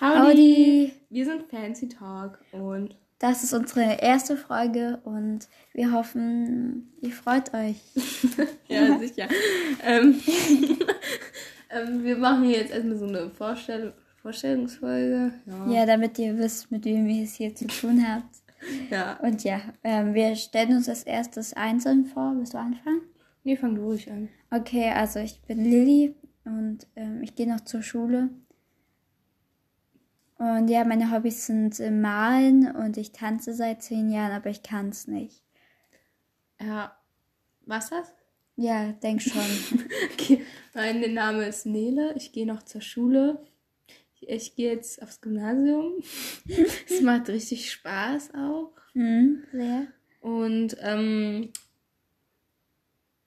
Howdy. Wir sind Fancy Talk und Das ist unsere erste Folge und wir hoffen, ihr freut euch. ja, sicher. ähm, ähm, wir machen jetzt erstmal so eine Vorstell Vorstellungsfolge. Ja. Ja, damit ihr wisst, mit wem ihr es hier zu tun habt. ja. Und ja, ähm, wir stellen uns als erstes einzeln vor. Willst du anfangen? Nee, fang du ruhig an. Okay, also ich bin Lilly und ähm, ich gehe noch zur Schule. Und ja, meine Hobbys sind äh, Malen und ich tanze seit zehn Jahren, aber ich kann es nicht. Ja. Was das? Ja, denk schon. Okay. Mein Name ist Nele. Ich gehe noch zur Schule. Ich, ich gehe jetzt aufs Gymnasium. Es macht richtig Spaß auch. hm, sehr. Und ähm,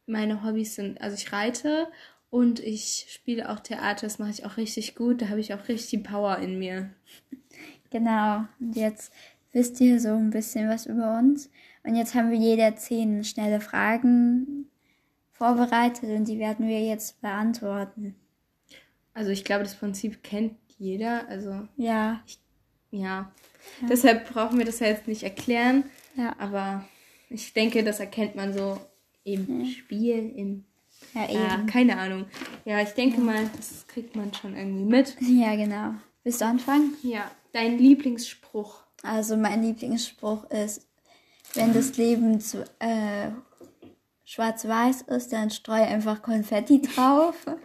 meine Hobbys sind, also ich reite und ich spiele auch Theater, das mache ich auch richtig gut, da habe ich auch richtig Power in mir. Genau. Und jetzt wisst ihr so ein bisschen was über uns. Und jetzt haben wir jeder zehn schnelle Fragen vorbereitet und die werden wir jetzt beantworten. Also ich glaube, das Prinzip kennt jeder, also Ja, ja. Deshalb brauchen wir das ja jetzt nicht erklären, ja, aber ich denke, das erkennt man so im Spiel, im, ja, ja, eben. keine Ahnung. Ja, ich denke mal, das kriegt man schon irgendwie mit. Ja, genau. Willst du anfangen? Ja, dein Lieblingsspruch. Also mein Lieblingsspruch ist, wenn das Leben zu äh, schwarz-weiß ist, dann streu einfach Konfetti drauf.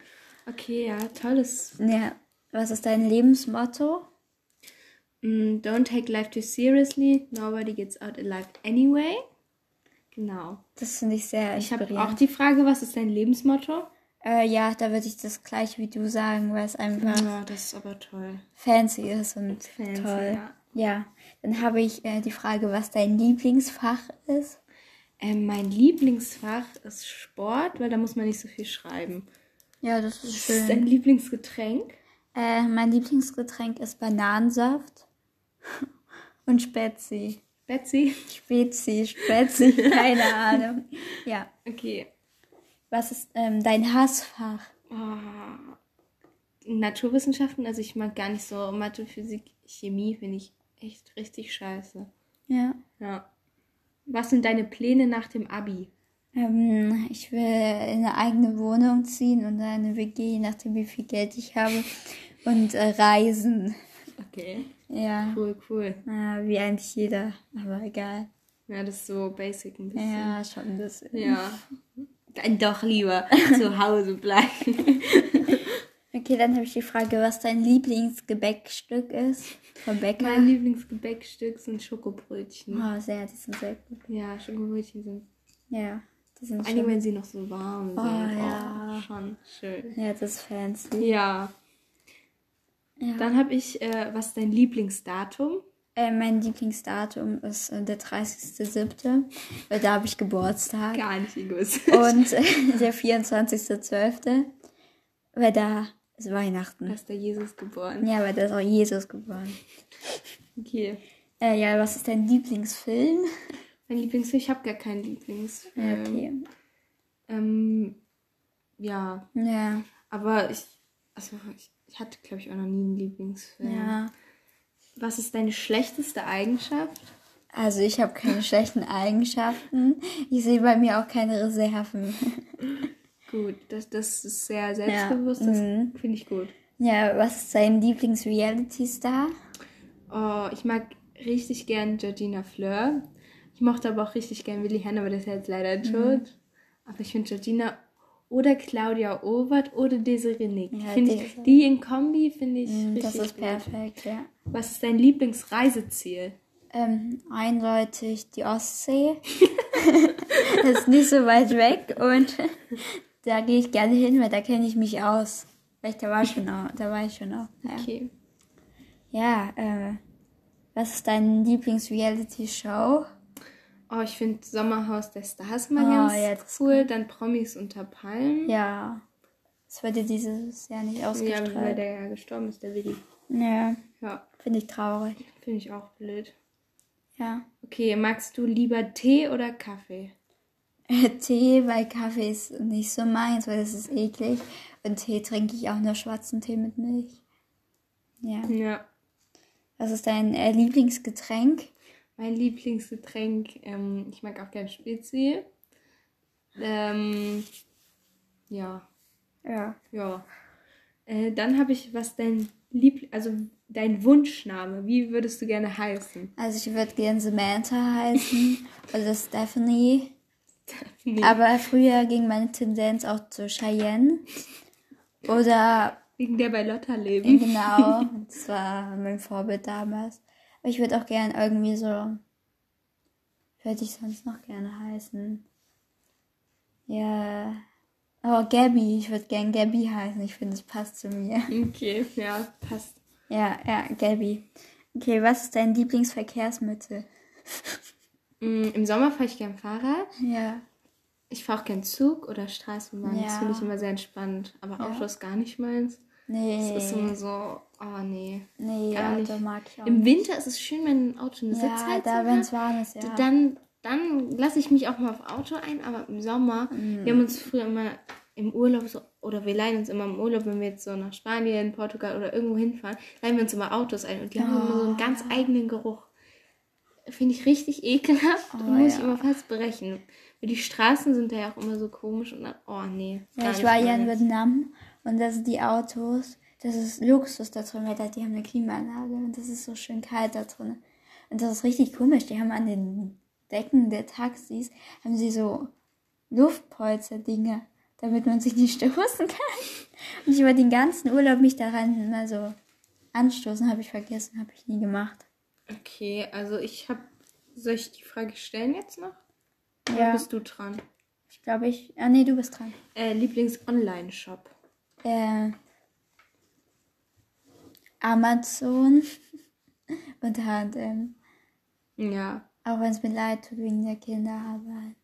Okay, ja, tolles Ja, was ist dein Lebensmotto? Mm, Don't take life too seriously. Nobody gets out alive anyway. Genau. Das finde ich sehr Ich habe auch die Frage, was ist dein Lebensmotto? Äh, ja, da würde ich das gleich wie du sagen, weil es einfach Ja, das ist aber toll. fancy ist und Fancy, toll. ja. Ja, dann habe ich äh, die Frage, was dein Lieblingsfach ist. Ähm, mein Lieblingsfach ist Sport, weil da muss man nicht so viel schreiben. Ja, das ist Was ist schön. dein Lieblingsgetränk? Äh, mein Lieblingsgetränk ist Bananensaft und Spezi. Betsy. Spezi, Spezi, keine Ahnung. Ja, Okay. was ist ähm, dein Hassfach? Oh. Naturwissenschaften, also ich mag gar nicht so Mathe, Physik, Chemie, finde ich echt richtig scheiße. Ja. Ja. Was sind deine Pläne nach dem Abi? Ähm, ich will in eine eigene Wohnung ziehen und eine WG, je nachdem wie viel Geld ich habe. Und äh, reisen. Okay. Ja. Cool, cool. Ja, wie eigentlich jeder, aber egal. Ja, das ist so basic ein bisschen. Ja, schon ein bisschen. Ja. Dann doch lieber zu Hause bleiben. Okay, dann habe ich die Frage, was dein Lieblingsgebäckstück ist vom Bäcker. mein Lieblingsgebäckstück sind Schokobrötchen. Oh, sehr, die sind sehr gut. Ja, Schokobrötchen sind. Ja, die sind Vor allem, wenn sie noch so warm sind. Oh, ja. Oh, schon schön. Ja, das ist fancy. Ja. Ja. Dann habe ich, äh, was ist dein Lieblingsdatum? Äh, mein Lieblingsdatum ist äh, der 30.07., weil da habe ich Geburtstag. Gar nicht egoistisch. Und äh, der 24.12., weil da ist Weihnachten. Da ist der Jesus geboren. Ja, weil da ist auch Jesus geboren. Okay. Äh, ja, was ist dein Lieblingsfilm? Mein Lieblingsfilm, ich habe gar keinen Lieblingsfilm. Ja, okay. Ähm, ja, Ja, aber ich, also ich, ich hatte, glaube ich, auch noch nie einen Lieblingsfilm. ja. Was ist deine schlechteste Eigenschaft? Also ich habe keine schlechten Eigenschaften. Ich sehe bei mir auch keine Reserven. Gut, das, das ist sehr selbstbewusst, das mhm. finde ich gut. Ja, was ist dein Lieblings-Reality-Star? Oh, ich mag richtig gern Georgina Fleur. Ich mochte aber auch richtig gern Willi Herrn, aber der ist ja jetzt leider Mhm. tot. Aber ich finde Georgina oder Claudia Obert oder Desiree Nick. Ja, Find ich, die in Kombi finde ich Mm, richtig Das ist gut. perfekt, ja. Was ist dein Lieblingsreiseziel? Ähm, eindeutig die Ostsee. das ist nicht so weit weg und da gehe ich gerne hin, weil da kenne ich mich aus. Weil ich, da war schon auch, da war ich schon auch. Ja, Okay. ja äh, was ist deine Lieblings-Reality-Show? Oh, ich finde Sommerhaus der Stars mal Oh, ganz ja, cool. Dann Promis unter Palmen. Ja, das wurde dieses Jahr nicht Ja, weil ausgestrahlt. der ja gestorben ist, der Willi. Ja, Ja, finde ich traurig. finde ich auch blöd. Ja. Okay, magst du lieber Tee oder Kaffee? Tee, weil Kaffee ist nicht so meins, weil das ist eklig. Und Tee trinke ich auch nur schwarzen Tee mit Milch. Ja. Ja. Was ist dein äh, Lieblingsgetränk? Mein Lieblingsgetränk, ähm, ich mag auch gerne Spezi. Ähm, ja, Ja. ja. Äh, dann habe ich, was dein Liebling, also dein Wunschname, wie würdest du gerne heißen? Also ich würde gerne Samantha heißen oder Stephanie. Nee. Aber früher ging meine Tendenz auch zu Cheyenne. Oder Wegen der bei Lotta leben. genau, das war mein Vorbild damals. Aber ich würde auch gern irgendwie so, wie würde ich sonst noch gerne heißen? Ja, oh Gabby, ich würde gern Gabby heißen. Ich finde, es passt zu mir. Okay, ja, passt. Ja, ja, Gabby. Okay, was ist dein Lieblingsverkehrsmittel? Mm, Im Sommer fahre ich gern Fahrrad. Ja. Ich fahre auch gern Zug oder Straßenbahn. Das Ja. finde ich immer sehr entspannt. Aber Auto ist gar nicht meins. Nee. Es ist immer so, oh nee. nee, gar Auto nicht. mag ich auch Im. Winter ist es schön, wenn ein Auto eine Ja, Sitzheizung da, wenn es hat. warm ist, ja. Dann, dann lasse ich mich auch mal auf Auto ein, aber im Sommer, Mhm. wir haben uns früher immer im Urlaub so, oder wir leihen uns immer im Urlaub, wenn wir jetzt so nach Spanien, Portugal oder irgendwo hinfahren, leihen wir uns immer Autos ein und die haben immer so einen ganz Oh. eigenen Geruch. Finde ich richtig ekelhaft und Oh, muss ich ja. immer fast brechen. Die Straßen sind da ja auch immer so komisch und dann, oh nee. Ja, ich war ja in. Vietnam und das sind die Autos, das ist Luxus da drin, weil da, die haben eine Klimaanlage und das ist so schön kalt da drin. Und das ist richtig komisch, die haben an den Decken der Taxis, haben sie so Luftpolster-Dinge, damit man sich nicht stoßen kann. Und ich war den ganzen Urlaub mich daran mal so anstoßen, habe ich vergessen, habe ich nie gemacht. Okay, also ich habe, soll ich die Frage stellen jetzt noch? Ja, bist du dran? ich glaube ich, ah nee, du bist dran. Äh, Lieblings-Online-Shop. äh, Amazon und H&M. Ja, Auch wenn es mir leid tut wegen der Kinderarbeit.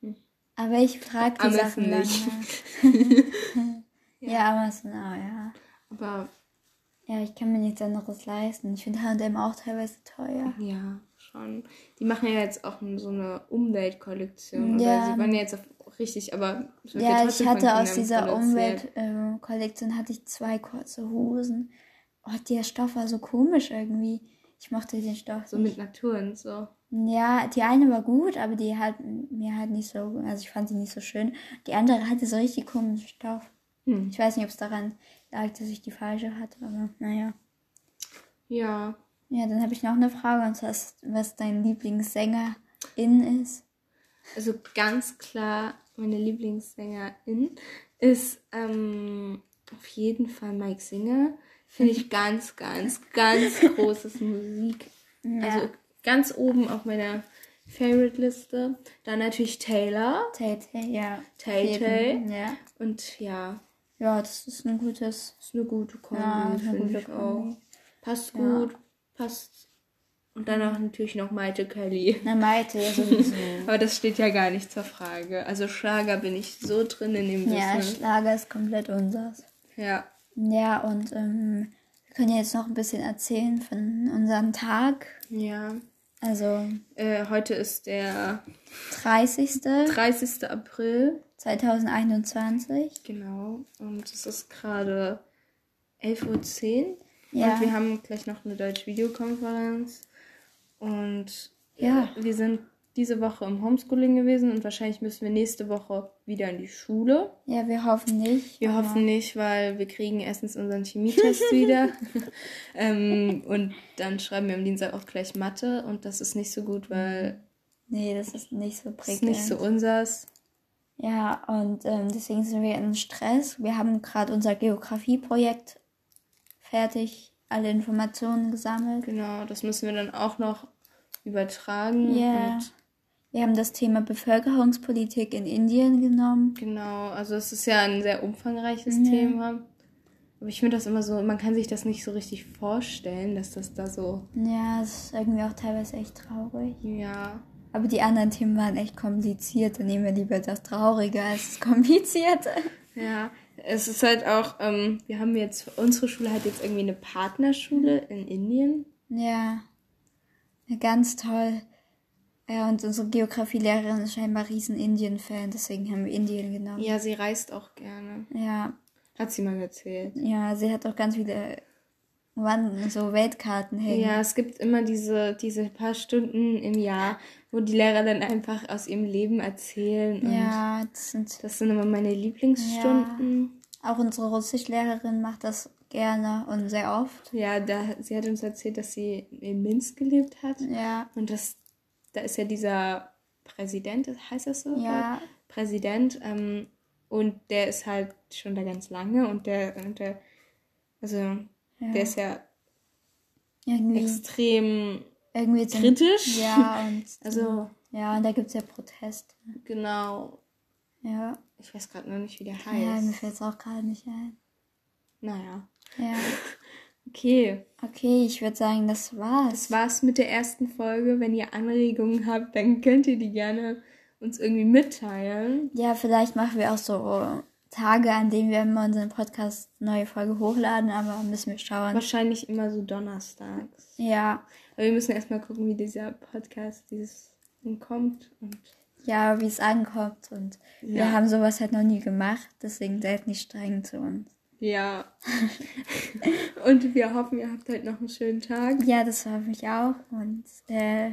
Hm. Aber ich frage die Amazon Sachen dann nicht. nach. ja, Amazon auch, ja. aber Ja, ich kann mir nichts anderes leisten. Ich finde H&M auch teilweise teuer. Ja, schon. Die machen ja jetzt auch so eine Umweltkollektion. Ja. Oder sie waren ja jetzt auf richtig, aber Ja, ich von hatte aus dieser. Umweltkollektion hatte ich zwei kurze Hosen. Oh, der Stoff war so komisch irgendwie. Ich mochte den Stoff So nicht. mit Natur und so. Ja, die eine war gut, aber die halt mir halt nicht so, also ich fand sie nicht so schön. Die andere hatte so richtig komischen Stoff. Hm. Ich weiß nicht, ob es daran lag, dass ich die falsche hatte, aber naja. Ja. Ja, dann habe ich noch eine Frage und zwar, ist, was dein Lieblingssängerin ist. Also ganz klar, meine Lieblingssängerin ist ähm, auf jeden Fall Mike Singer. Finde ich ganz, ganz, ganz großes Musik. Also ganz oben auf meiner Favorite-Liste. Dann natürlich Taylor. Tay Tay, ja. Tay Tay. Ja. Und ja, ja, das ist ein gutes. ist eine gute Kombi, Ja, finde ich Kombi. auch. Passt Ja. Passt. Und danach natürlich noch Maite Kelly. Na, Maite, ja sowieso. Aber das steht ja gar nicht zur Frage. Also Schlager bin ich so drin in dem ja, Business. Schlager ist komplett unseres. Ja. Ja, und ähm, wir können ja jetzt noch ein bisschen erzählen von unserem Tag. Ja. Also Äh, heute ist der 30. 30. April. 2021. Genau. Und es ist gerade 11.10 Uhr. Ja. Und wir haben gleich noch eine deutsche Videokonferenz. Und Ja. wir sind diese Woche im Homeschooling gewesen und wahrscheinlich müssen wir nächste Woche wieder in die Schule. Ja, wir hoffen nicht. Wir hoffen nicht, weil wir kriegen erstens unseren Chemietest wieder. ähm, und dann schreiben wir am Dienstag auch gleich Mathe und das ist nicht so gut, weil Nee, das ist nicht so prägend. ist nicht so unsers. Ja, und ähm, deswegen sind wir in Stress. Wir haben gerade unser Geografieprojekt fertig, alle Informationen gesammelt. Genau, das müssen wir dann auch noch übertragen. Ja. Und Wir haben das Thema Bevölkerungspolitik in Indien genommen. genau, also es ist ja ein sehr umfangreiches Ja. Thema. Aber ich finde das immer so, man kann sich das nicht so richtig vorstellen, dass das da so, Ja, es ist irgendwie auch teilweise echt traurig. ja, Aber die anderen Themen waren echt kompliziert. Dann nehmen wir lieber das Traurige als das Komplizierte. Ja, es ist halt auch, ähm, wir haben jetzt, unsere Schule hat jetzt irgendwie eine Partnerschule in Indien. Ja, ganz toll. Ja, und unsere Geografielehrerin ist scheinbar riesen Indien-Fan, deswegen haben wir Indien genommen. Ja, sie reist auch gerne. Ja, Hat sie mal erzählt. ja, sie hat auch ganz viele wann so Weltkarten hängen. Ja, es gibt immer diese, diese paar Stunden im Jahr, wo die Lehrer dann einfach aus ihrem Leben erzählen. Ja, das sind das sind immer meine Lieblingsstunden. Auch unsere Russischlehrerin macht das gerne und sehr oft. Ja, da, sie hat uns erzählt, dass sie in Minsk gelebt hat. Ja, Und das, da ist ja dieser Präsident, heißt das so? ja, Präsident. Ähm, und der ist halt schon da ganz lange und der, und der also ja. der ist ja irgendwie, extrem irgendwie sind, kritisch. Ja, und Also, ja, und da gibt es ja Proteste. genau. Ja. Ich weiß gerade noch nicht, wie der Ja, mir heißt. fällt es auch gerade nicht ein. naja. Ja. Okay. Okay, ich würde sagen, das war's. Das war's mit der ersten Folge. Wenn ihr Anregungen habt, dann könnt ihr die gerne uns irgendwie mitteilen. Ja, vielleicht machen wir auch so Tage, an denen wir immer unseren Podcast neue Folge hochladen, aber müssen wir schauen. Wahrscheinlich immer so donnerstags. Ja, Aber wir müssen erstmal gucken, wie dieser Podcast dieses Ding kommt. Und ja, wie es ankommt und wir Ja. haben sowas halt noch nie gemacht, deswegen seid nicht streng zu uns. ja. und wir hoffen, ihr habt halt noch einen schönen Tag. Ja, das hoffe ich auch und äh,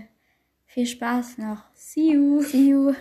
viel Spaß noch. See you. See you.